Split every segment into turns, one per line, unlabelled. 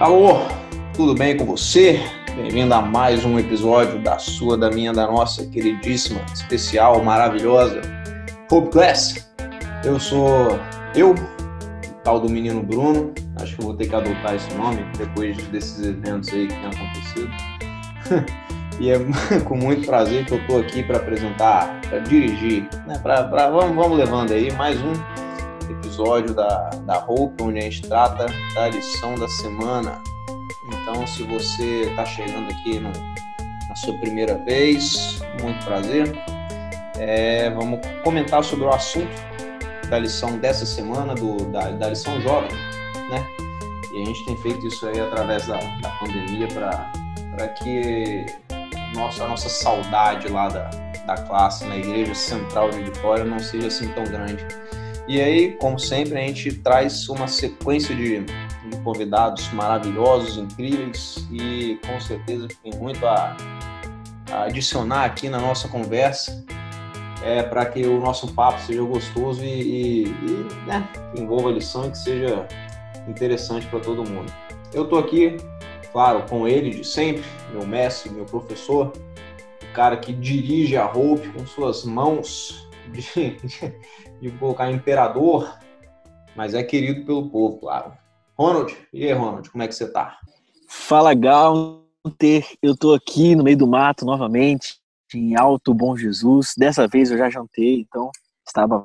Alô, tudo bem com você? Bem-vindo a mais um episódio da sua, da minha, da nossa queridíssima, especial, maravilhosa Hope Class. Eu sou eu, tal do menino Bruno. Acho que vou ter que adotar esse nome depois desses eventos aí que tem acontecido. e é com muito prazer que eu estou aqui para apresentar, para dirigir, né? Pra, pra, vamos, vamos levando aí mais um episódio da, da Hope, onde a gente trata da lição da semana. Então, se você está chegando aqui no, na sua primeira vez, muito prazer. É, vamos comentar sobre o assunto da lição dessa semana, do, da, da lição jovem, né? E a gente tem feito isso aí através da, da pandemia para que nossa, a nossa saudade lá da, da classe na Igreja Central de Vitória não seja assim tão grande. E aí, como sempre, a gente traz uma sequência de, de convidados maravilhosos, incríveis e com certeza tem muito a, a adicionar aqui na nossa conversa é, para que o nosso papo seja gostoso e, e, e né, que envolva lição e que seja interessante para todo mundo. Eu estou aqui, claro, com ele de sempre, meu mestre, meu professor, o cara que dirige a Hope com suas mãos de colocar imperador, mas é querido pelo povo, claro. Ronald, e aí, Ronald, como é que você tá?
Fala, Galter. Eu tô aqui no meio do mato novamente, em Alto Bom Jesus. Dessa vez eu já jantei, então estava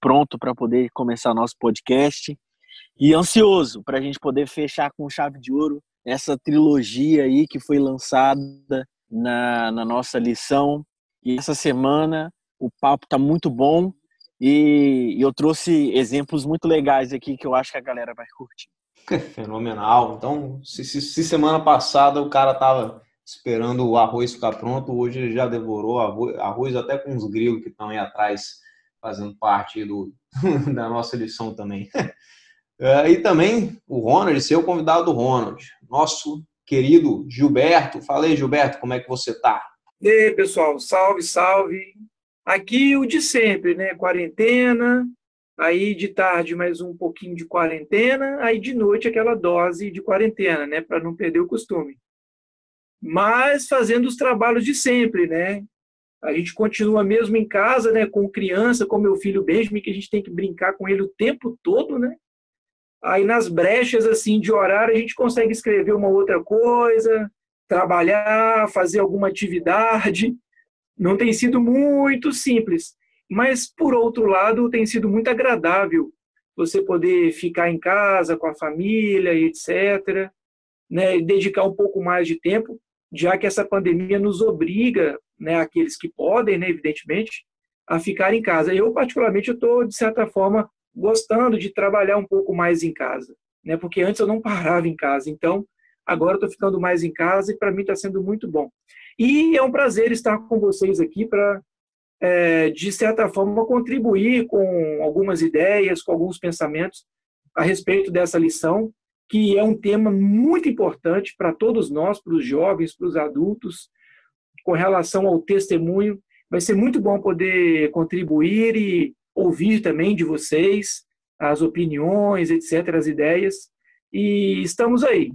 pronto para poder começar nosso podcast e ansioso para a gente poder fechar com chave de ouro essa trilogia aí que foi lançada na, na nossa lição. E essa semana o papo tá muito bom e eu trouxe exemplos muito legais aqui que eu acho que a galera vai curtir.
Fenomenal. Então, se, se, se, semana passada o cara tava esperando o arroz ficar pronto, hoje ele já devorou arroz, arroz até com os grilos que estão aí atrás fazendo parte do, da nossa lição também. É, e também o Ronald, seu convidado do Ronald, nosso querido Gilberto. Falei, Gilberto, como é que você tá?
E aí, pessoal, salve, salve. Aqui o de sempre, né? Quarentena, aí de tarde mais um pouquinho de quarentena, aí de noite aquela dose de quarentena, né? Para não perder o costume. Mas fazendo os trabalhos de sempre, né? A gente continua mesmo em casa, né? Com criança, com meu filho Benjamin, que a gente tem que brincar com ele o tempo todo, né? Aí nas brechas assim de horário a gente consegue escrever uma outra coisa, trabalhar, fazer alguma atividade. Não tem sido muito simples, mas por outro lado tem sido muito agradável você poder ficar em casa com a família, etc, né, dedicar um pouco mais de tempo, já que essa pandemia nos obriga, né, aqueles que podem, né, evidentemente, a ficar em casa. Eu particularmente estou de certa forma gostando de trabalhar um pouco mais em casa, né, porque antes eu não parava em casa, então agora estou ficando mais em casa e para mim está sendo muito bom. E é um prazer estar com vocês aqui para, é, de certa forma, contribuir com algumas ideias, com alguns pensamentos a respeito dessa lição, que é um tema muito importante para todos nós, para os jovens, para os adultos, com relação ao testemunho. Vai ser muito bom poder contribuir e ouvir também de vocês as opiniões, etc., as ideias. E estamos aí.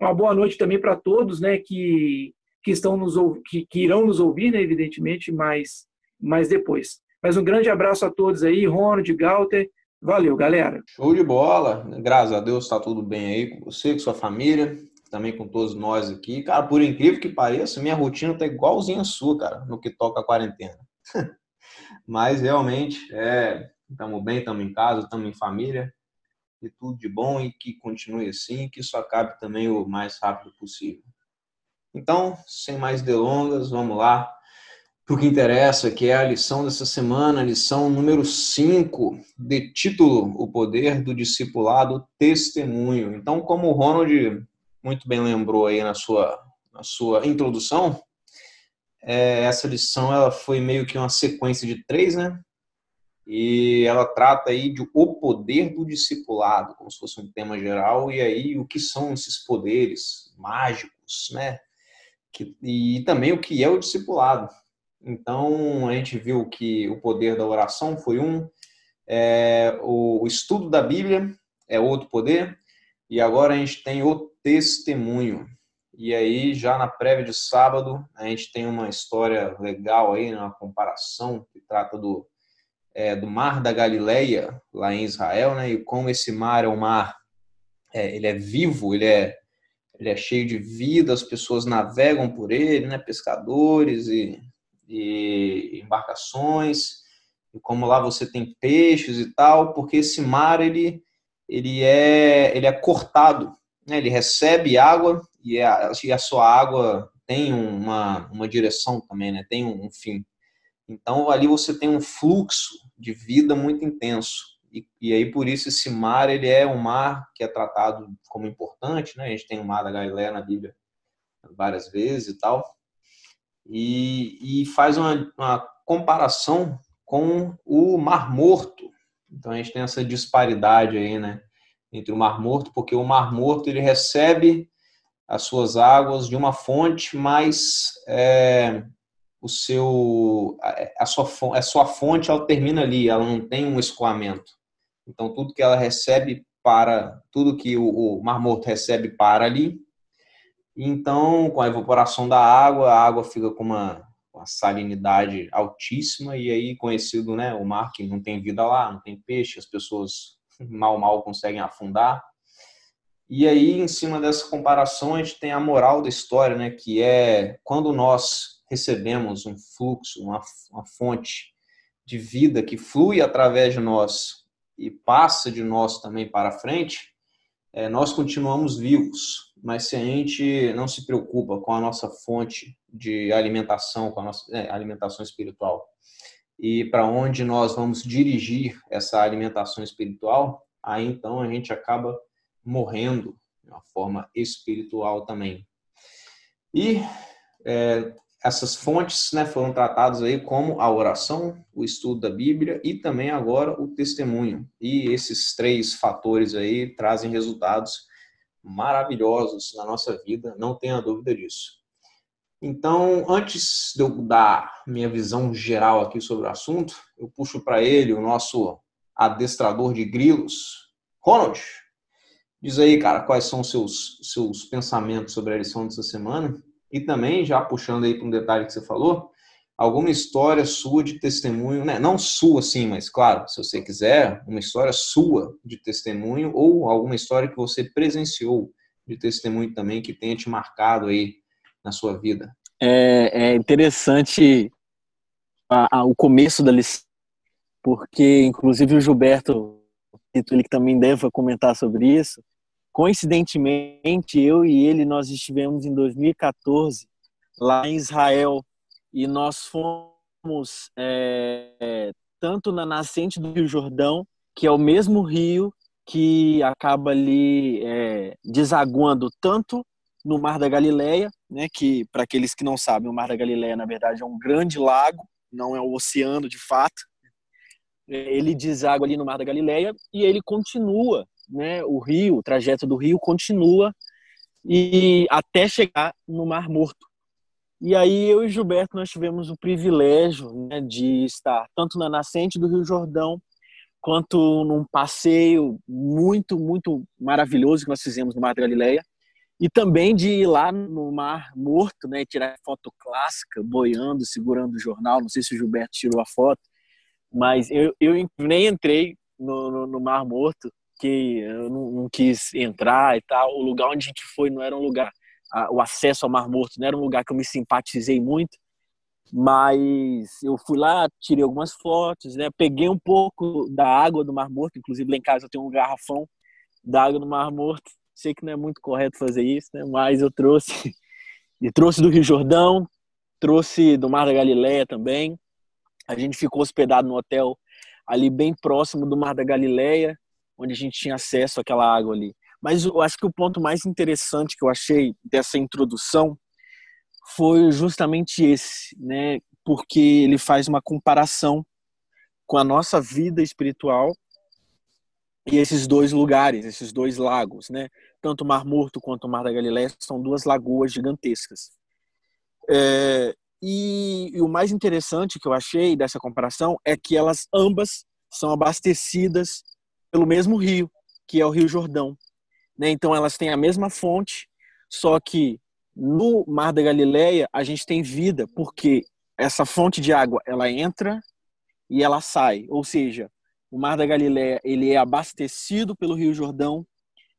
Uma boa noite também para todos né, que que estão nos que, que irão nos ouvir, né, evidentemente, mais, mais depois. Mas um grande abraço a todos aí, Ronald, Galter. Valeu, galera.
Show de bola. Graças a Deus está tudo bem aí com você, com sua família, também com todos nós aqui. Cara, por incrível que pareça, minha rotina tá igualzinha a sua, cara, no que toca a quarentena. Mas realmente, é, estamos bem, estamos em casa, estamos em família, e tudo de bom e que continue assim, que isso acabe também o mais rápido possível. Então, sem mais delongas, vamos lá para o que interessa, que é a lição dessa semana, lição número 5, de título O Poder do Discipulado Testemunho. Então, como o Ronald muito bem lembrou aí na sua, na sua introdução, é, essa lição ela foi meio que uma sequência de três, né? E ela trata aí de o poder do discipulado, como se fosse um tema geral, e aí o que são esses poderes mágicos, né? Que, e também o que é o discipulado. Então, a gente viu que o poder da oração foi um, é, o, estudo da Bíblia é outro poder, e agora a gente tem o testemunho. E aí, já na prévia de sábado, a gente tem uma história legal aí, né, uma comparação que trata do, é, do Mar da Galileia, lá em Israel, né, e como esse mar é um mar, é, ele é vivo, ele é, ele é cheio de vida, as pessoas navegam por ele, né, pescadores e, e embarcações, e como lá você tem peixes e tal, porque esse mar, ele, ele, é, ele é cortado, né, ele recebe água e a, e a sua água tem uma, uma direção também, né? tem um, um fim. Então, ali você tem um fluxo de vida muito intenso. E, e, aí, por isso, esse mar, ele é um mar que é tratado como importante, né? A gente tem o mar da Galileia na Bíblia várias vezes e tal. E, e faz uma, uma comparação com o Mar Morto. Então, a gente tem essa disparidade aí, né? Entre o Mar Morto, porque o Mar Morto, ele recebe as suas águas de uma fonte, mas é, o seu a sua a sua fonte ela termina ali, ela não tem um escoamento. Então tudo que ela recebe para tudo que o, o Mar Morto recebe para ali. Então, com a evaporação da água, a água fica com uma, uma salinidade altíssima e aí conhecido, né, o mar que não tem vida lá, não tem peixe, as pessoas mal mal conseguem afundar. E aí, em cima dessa comparação, a gente tem a moral da história, né, que é quando nós recebemos um fluxo, uma, uma fonte de vida que flui através de nós e passa de nós também para frente, é, nós continuamos vivos. Mas se a gente não se preocupa com a nossa fonte de alimentação, com a nossa é, alimentação espiritual, e para onde nós vamos dirigir essa alimentação espiritual, aí então a gente acaba morrendo de uma forma espiritual também. E é, essas fontes né, foram tratadas aí como a oração, o estudo da Bíblia e também agora o testemunho. E esses três fatores aí trazem resultados maravilhosos na nossa vida, não tenha dúvida disso. Então, antes de eu dar minha visão geral aqui sobre o assunto, eu puxo para ele o nosso adestrador de grilos, Ronald. Diz aí, cara, quais são seus, seus pensamentos sobre a lição dessa semana? E também, já puxando aí para um detalhe que você falou, alguma história sua de testemunho, né? não sua sim, mas claro, se você quiser, uma história sua de testemunho ou alguma história que você presenciou de testemunho também que tenha te marcado aí na sua vida.
É, é interessante a, a, o começo da lição, porque inclusive o Gilberto, ele que também deve comentar sobre isso, Coincidentemente, eu e ele, nós estivemos em 2014 lá em Israel e nós fomos é, tanto na nascente do Rio Jordão, que é o mesmo rio que acaba ali é, desaguando tanto no Mar da Galileia, né, que para aqueles que não sabem, o Mar da Galileia na verdade é um grande lago, não é um oceano de fato. Ele deságua ali no Mar da Galileia e ele continua né, o rio, o trajeto do rio continua e até chegar no Mar Morto. E aí eu e Gilberto nós tivemos o privilégio né, de estar tanto na nascente do Rio Jordão quanto num passeio muito muito maravilhoso que nós fizemos no Mar da Galileia e também de ir lá no Mar Morto, né, tirar foto clássica, boiando, segurando o jornal. Não sei se o Gilberto tirou a foto, mas eu, eu nem entrei no, no, no Mar Morto que eu não, não, quis entrar e tal. O lugar onde a gente foi não era um lugar, a, o acesso ao Mar Morto não era um lugar que eu me simpatizei muito, mas eu fui lá, tirei algumas fotos, né? Peguei um pouco da água do Mar Morto, inclusive lá em casa eu tenho um garrafão da água do Mar Morto. Sei que não é muito correto fazer isso, né? Mas eu trouxe e trouxe do Rio Jordão, trouxe do Mar da Galileia também. A gente ficou hospedado no hotel ali bem próximo do Mar da Galileia, onde a gente tinha acesso àquela água ali. Mas eu acho que o ponto mais interessante que eu achei dessa introdução foi justamente esse, né? Porque ele faz uma comparação com a nossa vida espiritual e esses dois lugares, esses dois lagos, né? Tanto o Mar Morto quanto o Mar da Galileia são duas lagoas gigantescas. É, e, e, o mais interessante que eu achei dessa comparação é que elas ambas são abastecidas pelo mesmo rio, que é o Rio Jordão. né? Então elas têm a mesma fonte, só que no Mar da Galileia a gente tem vida, porque essa fonte de água ela entra e ela sai, ou seja, o Mar da Galileia ele é abastecido pelo Rio Jordão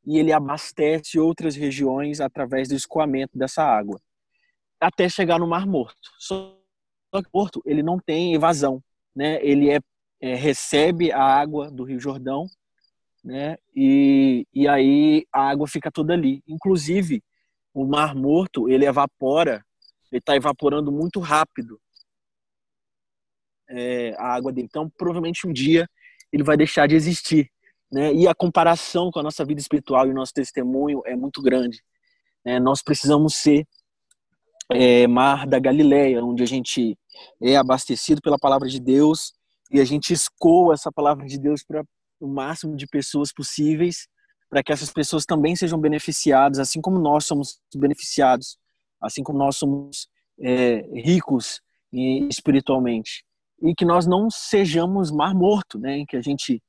e ele abastece outras regiões através do escoamento dessa água, até chegar no Mar Morto. Só que o Morto ele não tem evasão, né? Ele é, é recebe a água do Rio Jordão, né? E, e aí a água fica toda ali. Inclusive o Mar Morto ele evapora, ele está evaporando muito rápido é, a água dele. Então provavelmente um dia ele vai deixar de existir. Né? E a comparação com a nossa vida espiritual e o nosso testemunho é muito grande. Né? Nós precisamos ser é, Mar da Galileia, onde a gente é abastecido pela palavra de Deus e a gente escoa essa palavra de Deus para o máximo de pessoas possíveis, para que essas pessoas também sejam beneficiadas, assim como nós somos beneficiados, assim como nós somos é, ricos espiritualmente e que nós não sejamos mar morto, né? Que a gente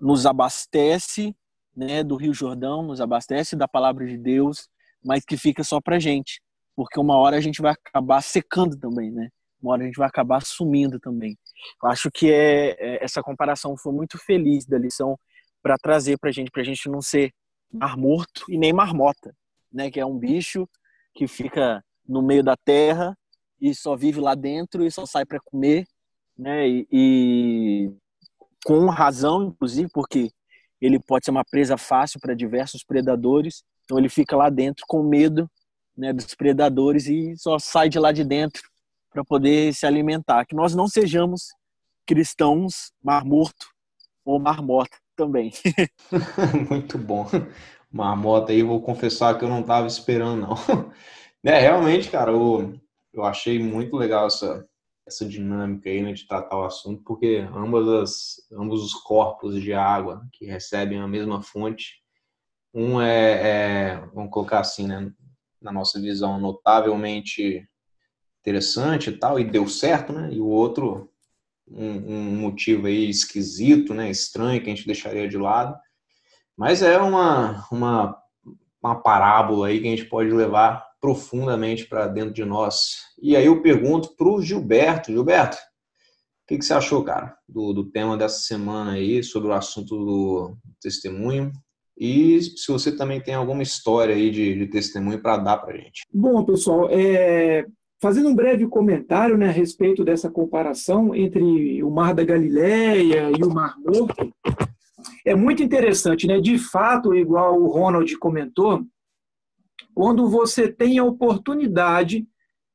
nos abastece, né, do Rio Jordão, nos abastece da palavra de Deus, mas que fica só pra gente, porque uma hora a gente vai acabar secando também, né? Uma hora a gente vai acabar sumindo também. Eu acho que é, é essa comparação foi muito feliz da lição para trazer pra gente, pra gente não ser mar morto e nem marmota, né? Que é um bicho que fica no meio da terra e só vive lá dentro e só sai para comer né? E, e, com razão, inclusive, porque ele pode ser uma presa fácil para diversos predadores. Então ele fica lá dentro com medo, né, dos predadores e só sai de lá de dentro para poder se alimentar. Que nós não sejamos cristãos mar-morto ou marmota também.
Muito bom. Marmota aí, vou confessar que eu não estava esperando, não. É, realmente, cara, eu, eu achei muito legal essa, essa dinâmica aí, né, de tratar o assunto, porque ambas as, ambos os corpos de água que recebem a mesma fonte, um é, é vamos colocar assim, né, na nossa visão, notavelmente interessante e tal, e deu certo, né, e o outro, um, um motivo aí esquisito, né, estranho, que a gente deixaria de lado, mas é uma, uma, uma parábola aí que a gente pode levar profundamente para dentro de nós. E aí eu pergunto para o Gilberto, Gilberto, o que, que, você achou, cara, do, do tema dessa semana aí, sobre o assunto do testemunho? E se você também tem alguma história aí de, de testemunho para dar para gente.
Bom, pessoal, é, fazendo um breve comentário né, a respeito dessa comparação entre o Mar da Galileia e o Mar Morto, é muito interessante, né? De fato, igual o Ronald comentou, quando você tem a oportunidade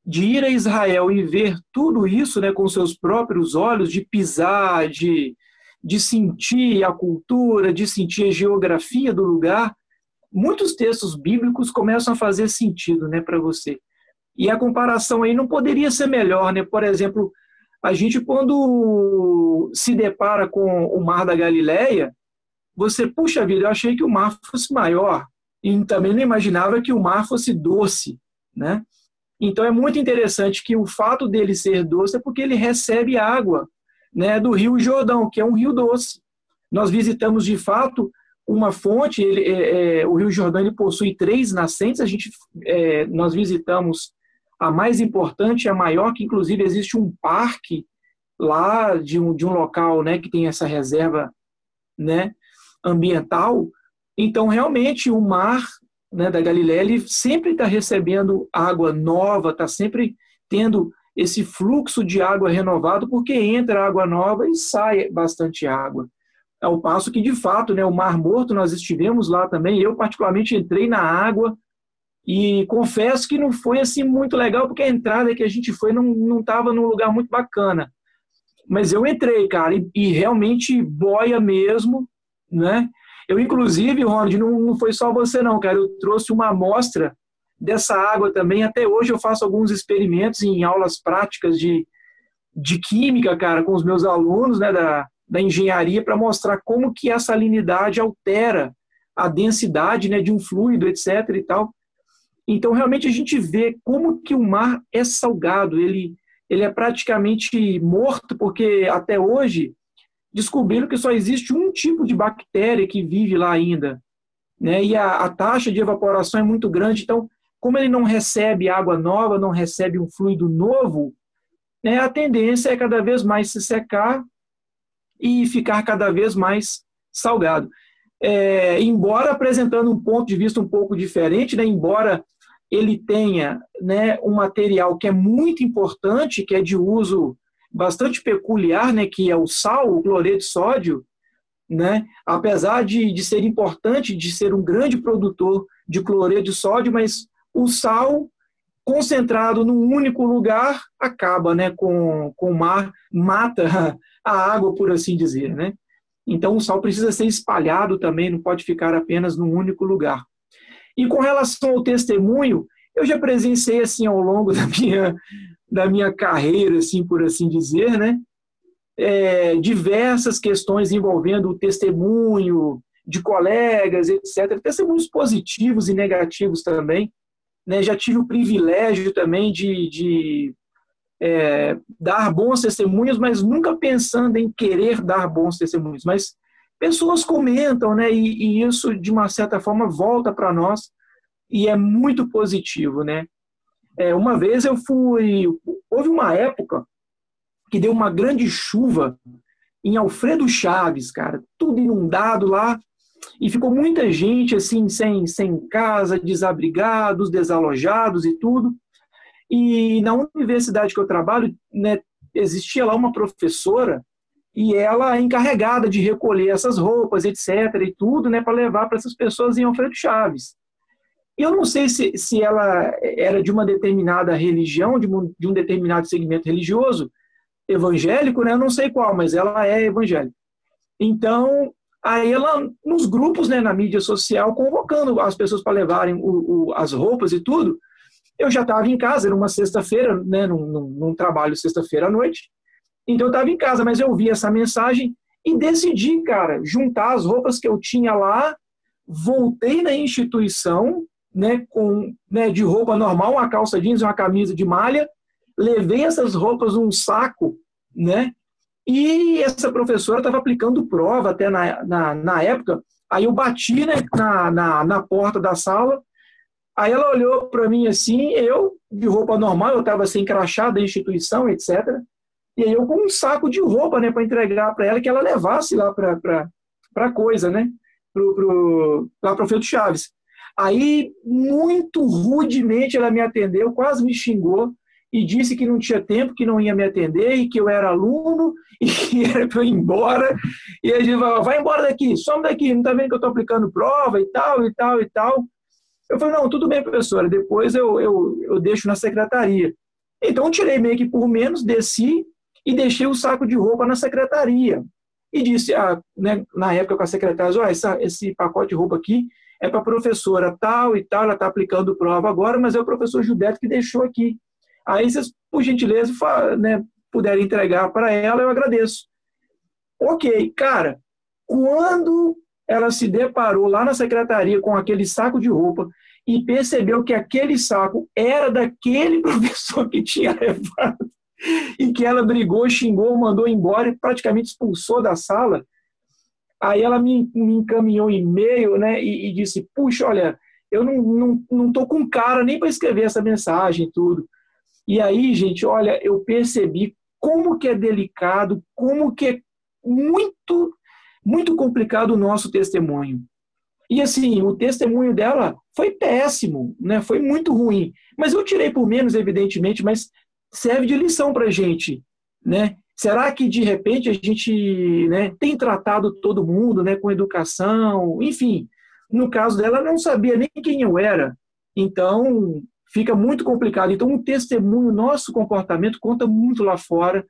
de ir a Israel e ver tudo isso né, com seus próprios olhos, de pisar, de, de sentir a cultura, de sentir a geografia do lugar, muitos textos bíblicos começam a fazer sentido né, para você. E a comparação aí não poderia ser melhor. Né? Por exemplo, a gente, quando se depara com o Mar da Galileia, você, puxa vida, eu achei que o mar fosse maior e também não imaginava que o mar fosse doce, né? Então é muito interessante que o fato dele ser doce é porque ele recebe água, né, do Rio Jordão, que é um rio doce. Nós visitamos de fato uma fonte, ele, é, é, o Rio Jordão ele possui três nascentes. A gente, é, nós visitamos a mais importante, a maior, que inclusive existe um parque lá de um, de um local, né, que tem essa reserva, né, ambiental então, realmente, o mar né, da Galiléia ele sempre está recebendo água nova, está sempre tendo esse fluxo de água renovado, porque entra água nova e sai bastante água. Ao passo que, de fato, né, o Mar Morto, nós estivemos lá também, eu particularmente entrei na água e confesso que não foi assim muito legal, porque a entrada que a gente foi não estava num lugar muito bacana. Mas eu entrei, cara, e, e realmente boia mesmo, né? Eu, inclusive, Ronald, não, não foi só você não, cara. Eu trouxe uma amostra dessa água também. Até hoje eu faço alguns experimentos em aulas práticas de, de química, cara, com os meus alunos né, da, da engenharia para mostrar como que a salinidade altera a densidade né, de um fluido, etc. e tal. Então, realmente, a gente vê como que o mar é salgado. Ele, ele é praticamente morto, porque até hoje descobriram que só existe um tipo de bactéria que vive lá ainda, né? E a, a taxa de evaporação é muito grande, então como ele não recebe água nova, não recebe um fluido novo, né, a tendência é cada vez mais se secar e ficar cada vez mais salgado. É, embora apresentando um ponto de vista um pouco diferente, né, embora ele tenha né, um material que é muito importante, que é de uso bastante peculiar, né, que é o sal, o cloreto de sódio, né, apesar de, de ser importante, de ser um grande produtor de cloreto de sódio, mas o sal concentrado num único lugar acaba né, com, com o mar, mata a água, por assim dizer. Né? Então, o sal precisa ser espalhado também, não pode ficar apenas num único lugar. E com relação ao testemunho, eu já presenciei assim ao longo da minha, da minha carreira, assim por assim dizer, né? É, diversas questões envolvendo o testemunho de colegas, etc. Testemunhos positivos e negativos também. Né? Já tive o privilégio também de, de é, dar bons testemunhos, mas nunca pensando em querer dar bons testemunhos. Mas pessoas comentam, né? E, e isso, de uma certa forma, volta para nós e é muito positivo, né? É, uma vez eu fui. Houve uma época que deu uma grande chuva em Alfredo Chaves, cara, tudo inundado lá, e ficou muita gente assim, sem, sem casa, desabrigados, desalojados e tudo. E na universidade que eu trabalho, né, existia lá uma professora e ela é encarregada de recolher essas roupas, etc. e tudo, né, para levar para essas pessoas em Alfredo Chaves. Eu não sei se, se ela era de uma determinada religião, de um, de um determinado segmento religioso, evangélico, né? Eu não sei qual, mas ela é evangélica. Então, aí ela, nos grupos, né, na mídia social, convocando as pessoas para levarem o, o, as roupas e tudo, eu já estava em casa, era uma sexta-feira, né, num, num, num trabalho sexta-feira à noite, então eu estava em casa, mas eu vi essa mensagem e decidi, cara, juntar as roupas que eu tinha lá, voltei na instituição, né, com, né, de roupa normal, uma calça jeans e uma camisa de malha, levei essas roupas num saco, né, e essa professora estava aplicando prova até na, na, na, época, aí eu bati né, na, na, na porta da sala, aí ela olhou para mim assim, eu, de roupa normal, eu estava sem crachá da instituição, etc., e aí eu com um saco de roupa, né, para entregar para ela, que ela levasse lá para a coisa, né, pro, pro, lá para o Feito Chaves. Aí, muito rudemente, ela me atendeu, quase me xingou e disse que não tinha tempo, que não ia me atender e que eu era aluno e que era para eu ir embora. E ele falou, vai embora daqui, some daqui, não está vendo que eu estou aplicando prova e tal, e tal, e tal. Eu falei, não, tudo bem, professora, depois eu, eu, eu deixo na secretaria. Então, tirei meio que por menos, desci e deixei o saco de roupa na secretaria. E disse, ah, né, na época com a secretária, oh, essa, esse pacote de roupa aqui é para a professora tal e tal, ela está aplicando prova agora, mas é o professor Gilberto que deixou aqui. Aí vocês, por gentileza, né, puderem entregar para ela, eu agradeço. Ok, cara, quando ela se deparou lá na secretaria com aquele saco de roupa e percebeu que aquele saco era daquele professor que tinha levado e que ela brigou, xingou, mandou embora e praticamente expulsou da sala, Aí ela me, me encaminhou um e-mail né, e, e, disse: Puxa, olha, eu não, não, não tô com cara nem para escrever essa mensagem e tudo. E aí, gente, olha, eu percebi como que é delicado, como que é muito, muito complicado o nosso testemunho. E assim, o testemunho dela foi péssimo, né? Foi muito ruim. Mas eu tirei por menos, evidentemente, mas serve de lição para gente, né? Será que de repente a gente né, tem tratado todo mundo né, com educação? Enfim, no caso dela, ela não sabia nem quem eu era. Então, fica muito complicado. Então, um testemunho, nosso comportamento conta muito lá fora.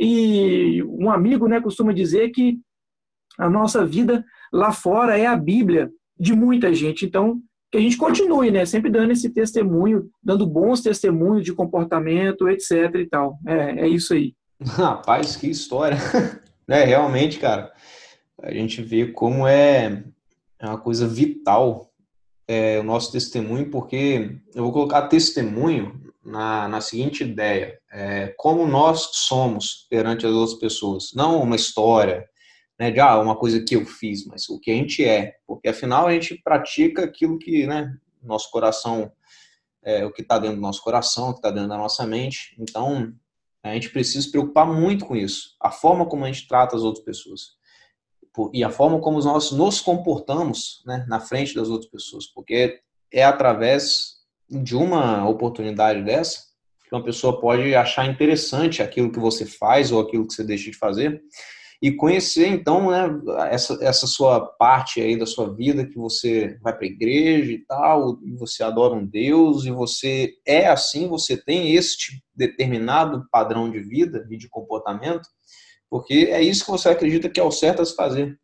E um amigo né, costuma dizer que a nossa vida lá fora é a Bíblia de muita gente. Então, que a gente continue, né? Sempre dando esse testemunho, dando bons testemunhos de comportamento, etc. e tal. É, é isso aí.
Rapaz, que história. É, realmente, cara, a gente vê como é, é uma coisa vital é, o nosso testemunho, porque eu vou colocar testemunho na, na seguinte ideia: é, como nós somos perante as outras pessoas, não uma história, né, de ah, uma coisa que eu fiz, mas o que a gente é, porque afinal a gente pratica aquilo que, né, nosso coração, é, o que está dentro do nosso coração, o que está dentro da nossa mente. Então, a gente precisa se preocupar muito com isso, a forma como a gente trata as outras pessoas e a forma como nós nos comportamos, né, na frente das outras pessoas, porque é através de uma oportunidade dessa que uma pessoa pode achar interessante aquilo que você faz ou aquilo que você deixa de fazer e conhecer então né, essa, essa sua parte aí da sua vida que você vai para a igreja e tal, e você adora um Deus e você é assim, você tem este determinado padrão de vida e de comportamento, porque é isso que você acredita que é o certo a se fazer.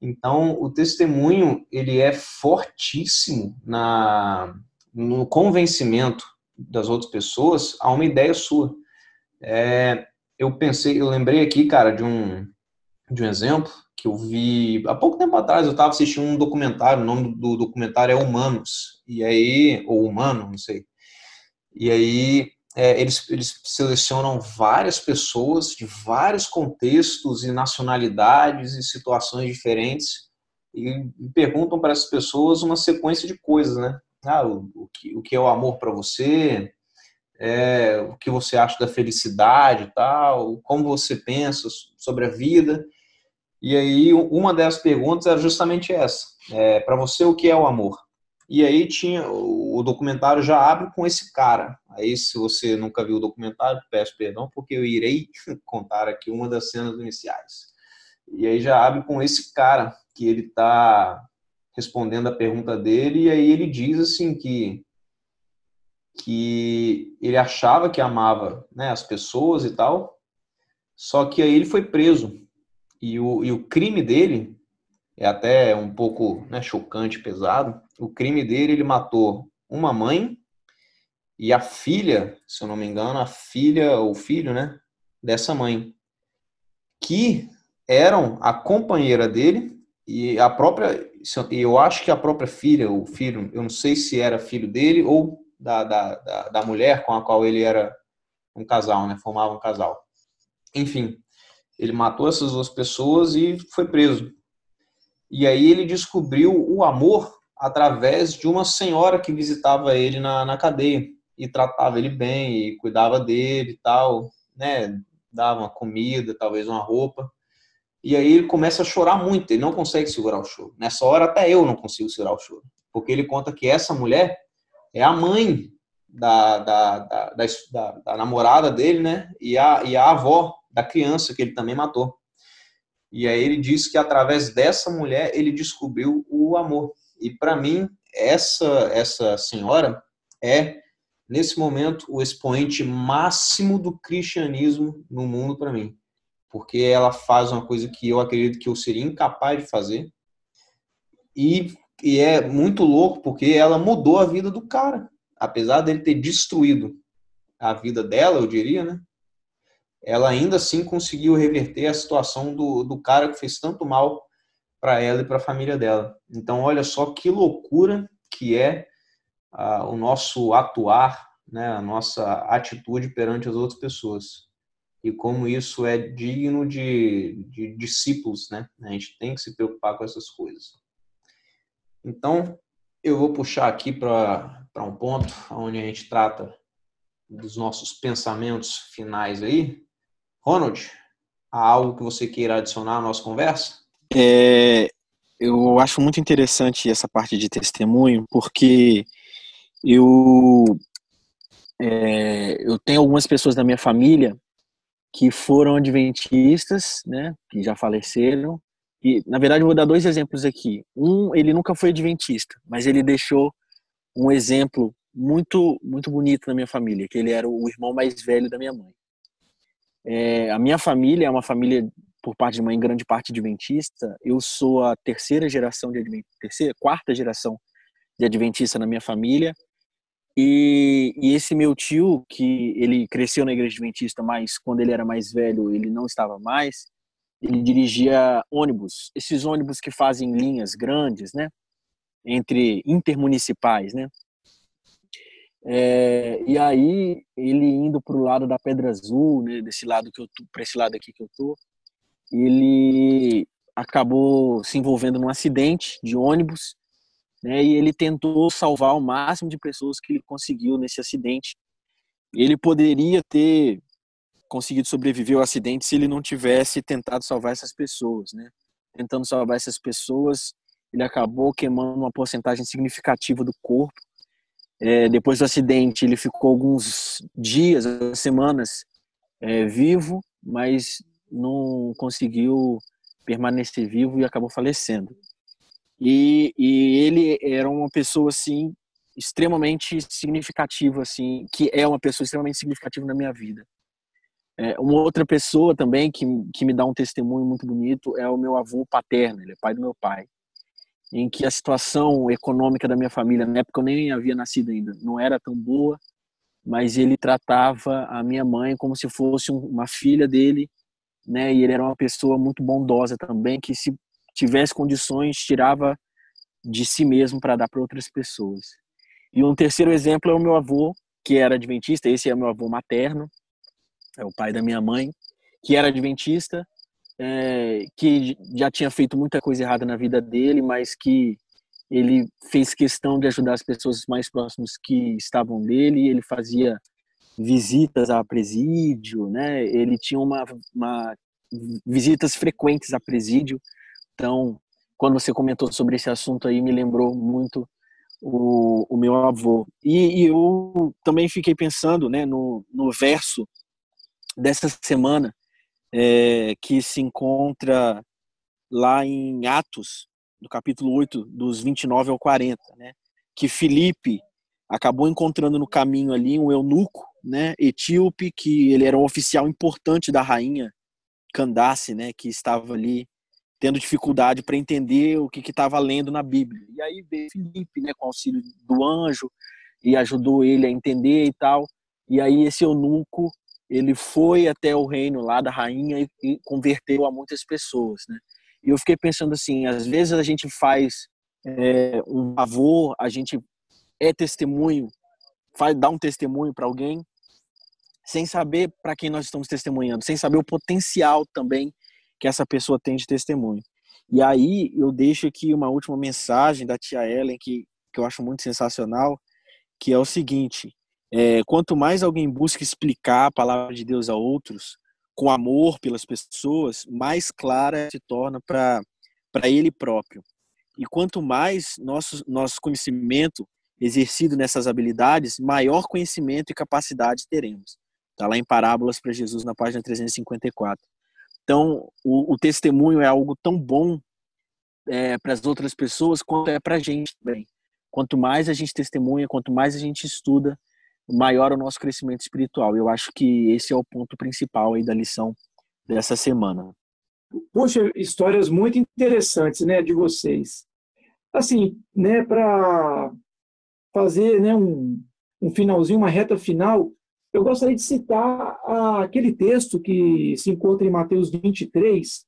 Então, o testemunho ele é fortíssimo na no convencimento das outras pessoas a uma ideia sua. É, eu pensei, eu lembrei aqui, cara, de um de um exemplo que eu vi há pouco tempo atrás. Eu estava assistindo um documentário, o nome do documentário é Humanos, e aí, ou Humano, não sei. E aí é, eles, eles selecionam várias pessoas de vários contextos e nacionalidades e situações diferentes e, e perguntam para essas pessoas uma sequência de coisas, né? Ah, o, o, que, o que é o amor para você? É, o que você acha da felicidade tal? Como você pensa sobre a vida? E aí, uma das perguntas era justamente essa: é, para você, o que é o amor? E aí tinha o documentário já abre com esse cara. Aí, se você nunca viu o documentário, peço perdão, porque eu irei contar aqui uma das cenas iniciais. E aí já abre com esse cara que ele está respondendo a pergunta dele e aí ele diz assim que que ele achava que amava né, as pessoas e tal, só que aí ele foi preso e o, e o crime dele é até um pouco né, chocante, pesado. O crime dele, ele matou uma mãe e a filha, se eu não me engano, a filha ou filho, né, dessa mãe, que eram a companheira dele e a própria, eu acho que a própria filha, o filho, eu não sei se era filho dele ou da, da, da, da mulher com a qual ele era um casal, né, formava um casal. Enfim, ele matou essas duas pessoas e foi preso. E aí ele descobriu o amor através de uma senhora que visitava ele na, na cadeia e tratava ele bem e cuidava dele e tal, né? Dava uma comida, talvez uma roupa. E aí ele começa a chorar muito, ele não consegue segurar o choro. Nessa hora até eu não consigo segurar o choro, porque ele conta que essa mulher é a mãe da, da, da, da, da namorada dele, né? E a, e a avó da criança que ele também matou. E aí ele diz que através dessa mulher ele descobriu o amor. E para mim, essa essa senhora é nesse momento o expoente máximo do cristianismo no mundo para mim. Porque ela faz uma coisa que eu acredito que eu seria incapaz de fazer. E, e é muito louco porque ela mudou a vida do cara. Apesar dele ter destruído a vida dela, eu diria, né? Ela ainda assim conseguiu reverter a situação do, do cara que fez tanto mal para ela e para a família dela. Então, olha só que loucura que é uh, o nosso atuar, né, a nossa atitude perante as outras pessoas. E como isso é digno de, de discípulos, né? A gente tem que se preocupar com essas coisas. Então, eu vou puxar aqui para um ponto onde a gente trata dos nossos pensamentos finais aí, Ronald, há algo que você queira adicionar à nossa conversa?
É, eu acho muito interessante essa parte de testemunho, porque eu, é, eu tenho algumas pessoas da minha família que foram adventistas, né, que já faleceram. E, na verdade, eu vou dar dois exemplos aqui. Um, ele nunca foi adventista, mas ele deixou um exemplo muito muito bonito na minha família, que ele era o irmão mais velho da minha mãe. É, a minha família é uma família, por parte de mãe, grande parte adventista. Eu sou a terceira geração de adventista, terceira, quarta geração de adventista na minha família. E, e, esse meu tio, que ele cresceu na igreja adventista, mas quando ele era mais velho, ele não estava mais, ele dirigia ônibus, esses ônibus que fazem linhas grandes, né? Entre intermunicipais, né? É, e aí ele indo para o lado da Pedra Azul, né, desse lado que eu para esse lado aqui que eu tô, ele acabou se envolvendo num acidente de ônibus, né? E ele tentou salvar o máximo de pessoas que ele conseguiu nesse acidente. Ele poderia ter conseguido sobreviver ao acidente se ele não tivesse tentado salvar essas pessoas, né? Tentando salvar essas pessoas, ele acabou queimando uma porcentagem significativa do corpo. É, depois do acidente, ele ficou alguns dias, semanas é, vivo, mas não conseguiu permanecer vivo e acabou falecendo. E, e ele era uma pessoa assim extremamente significativa, assim, que é uma pessoa extremamente significativa na minha vida. É, uma outra pessoa também que, que me dá um testemunho muito bonito é o meu avô paterno, ele é pai do meu pai, em que a situação econômica da minha família, na época eu nem havia nascido ainda, não era tão boa, mas ele tratava a minha mãe como se fosse uma filha dele, né? E ele era uma pessoa muito bondosa também, que se tivesse condições tirava de si mesmo para dar para outras pessoas. E um terceiro exemplo é o meu avô, que era adventista, esse é meu avô materno, é o pai da minha mãe, que era adventista, é, que já tinha feito muita coisa errada na vida dele, mas que ele fez questão de ajudar as pessoas mais próximas que estavam dele, ele fazia visitas a presídio, né? Ele tinha uma, uma visitas frequentes a presídio. Então, quando você comentou sobre esse assunto aí, me lembrou muito o, o meu avô. E, e eu também fiquei pensando, né, no, no verso dessa semana, é, que se encontra lá em Atos, no capítulo 8, dos 29 ao 40, né? Que Filipe acabou encontrando no caminho ali um eunuco, né, etíope, que ele era um oficial importante da rainha Candace, né, que estava ali tendo dificuldade para entender o que estava lendo na Bíblia. E aí veio Filipe, né, com auxílio do anjo, e ajudou ele a entender e tal. E aí esse eunuco ele foi até o reino lá da rainha e, e converteu a muitas pessoas, né? E eu fiquei pensando assim, às vezes a gente faz é, um favor, a gente é testemunho, faz dar um testemunho para alguém, sem saber para quem nós estamos testemunhando, sem saber o potencial também que essa pessoa tem de testemunho. E aí eu deixo aqui uma última mensagem da tia Ellen que, que eu acho muito sensacional, que é o seguinte: é, quanto mais alguém busca explicar a palavra de Deus a outros, com amor pelas pessoas, mais clara se torna para ele próprio. E quanto mais nosso, nosso conhecimento exercido nessas habilidades, maior conhecimento e capacidade teremos. Está lá em Parábolas para Jesus, na página 354. Então, o, o testemunho é algo tão bom é, para as outras pessoas quanto é para a gente também. Quanto mais a gente testemunha, quanto mais a gente estuda, maior o nosso crescimento espiritual. Eu acho que esse é o ponto principal aí da lição dessa semana.
Poxa, histórias muito interessantes, né, de vocês. Assim, né, para fazer, né, um, um finalzinho, uma reta final, eu gostaria de citar aquele texto que se encontra em Mateus 23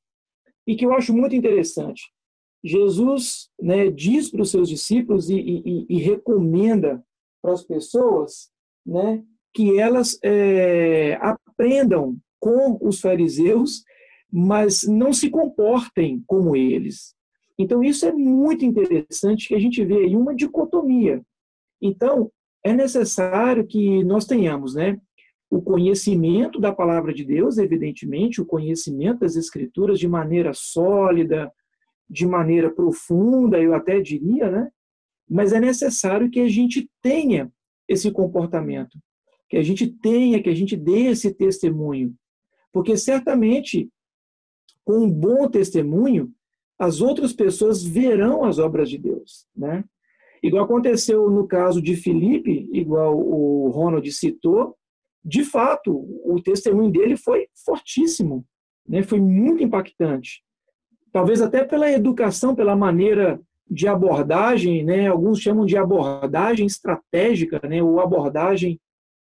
e que eu acho muito interessante. Jesus né, diz para os seus discípulos e, e, e recomenda para as pessoas né, que elas é, aprendam com os fariseus, mas não se comportem como eles. Então, isso é muito interessante que a gente vê aí uma dicotomia. Então, é necessário que nós tenhamos né, o conhecimento da palavra de Deus, evidentemente, o conhecimento das Escrituras de maneira sólida, de maneira profunda, eu até diria, né? mas é necessário que a gente tenha esse comportamento, que a gente tenha, que a gente dê esse testemunho. Porque certamente, com um bom testemunho, as outras pessoas verão as obras de Deus, né? Igual aconteceu no caso de Filipe, igual o Ronald citou, de fato, o testemunho dele foi fortíssimo, né? Foi muito impactante. Talvez até pela educação, pela maneira de abordagem, né? Alguns chamam de abordagem estratégica, né? Ou abordagem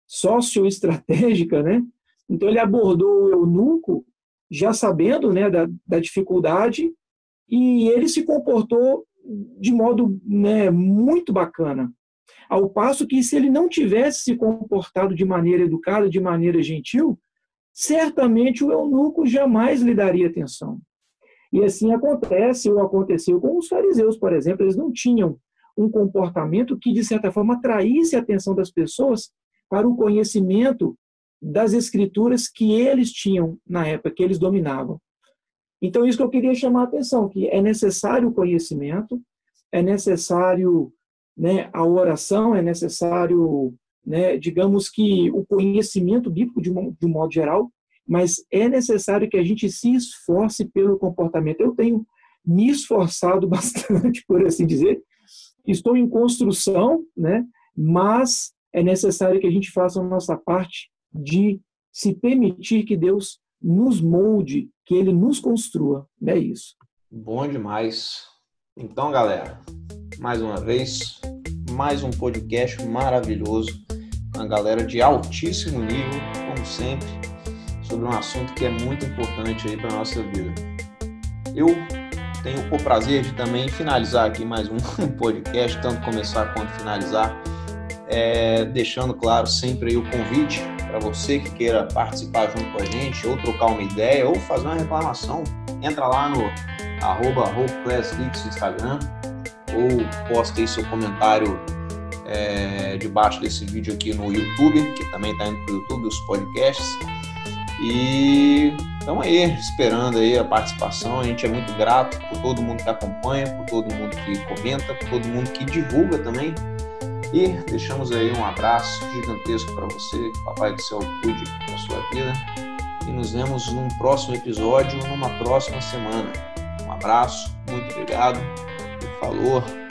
socioestratégica, né? Então ele abordou o eunuco já sabendo, né, da, da dificuldade e ele se comportou de modo né, muito bacana. Ao passo que se ele não tivesse se comportado de maneira educada, de maneira gentil, certamente o eunuco jamais lhe daria atenção. E assim acontece ou aconteceu com os fariseus, por exemplo, eles não tinham um comportamento que, de certa forma, atraísse a atenção das pessoas para o conhecimento das escrituras que eles tinham na época, que eles dominavam. Então, isso que eu queria chamar a atenção, que é necessário o conhecimento, é necessário né, a oração, é necessário, né, digamos que o conhecimento bíblico de um, de um modo geral, mas é necessário que a gente se esforce pelo comportamento. Eu tenho me esforçado bastante, por assim dizer. Estou em construção, né? mas é necessário que a gente faça a nossa parte de se permitir que Deus nos molde, que Ele nos construa. É isso.
Bom demais. Então, galera, mais uma vez, mais um podcast maravilhoso, com a galera de altíssimo nível, como sempre sobre um assunto que é muito importante aí para a nossa vida. Eu tenho o prazer de também finalizar aqui mais um podcast, tanto começar quanto finalizar, é, deixando claro sempre o convite para você que queira participar junto com a gente, ou trocar uma ideia, ou fazer uma reclamação, entra lá no arroba no Instagram, ou posta aí seu comentário é, debaixo desse vídeo aqui no YouTube, que também está indo para o YouTube, os podcasts. E estamos aí esperando aí a participação. A gente é muito grato por todo mundo que acompanha, por todo mundo que comenta, por todo mundo que divulga também. E deixamos aí um abraço gigantesco para você, Papai do Céu cuide da sua vida. E nos vemos num próximo episódio, numa próxima semana. Um abraço, muito obrigado falou.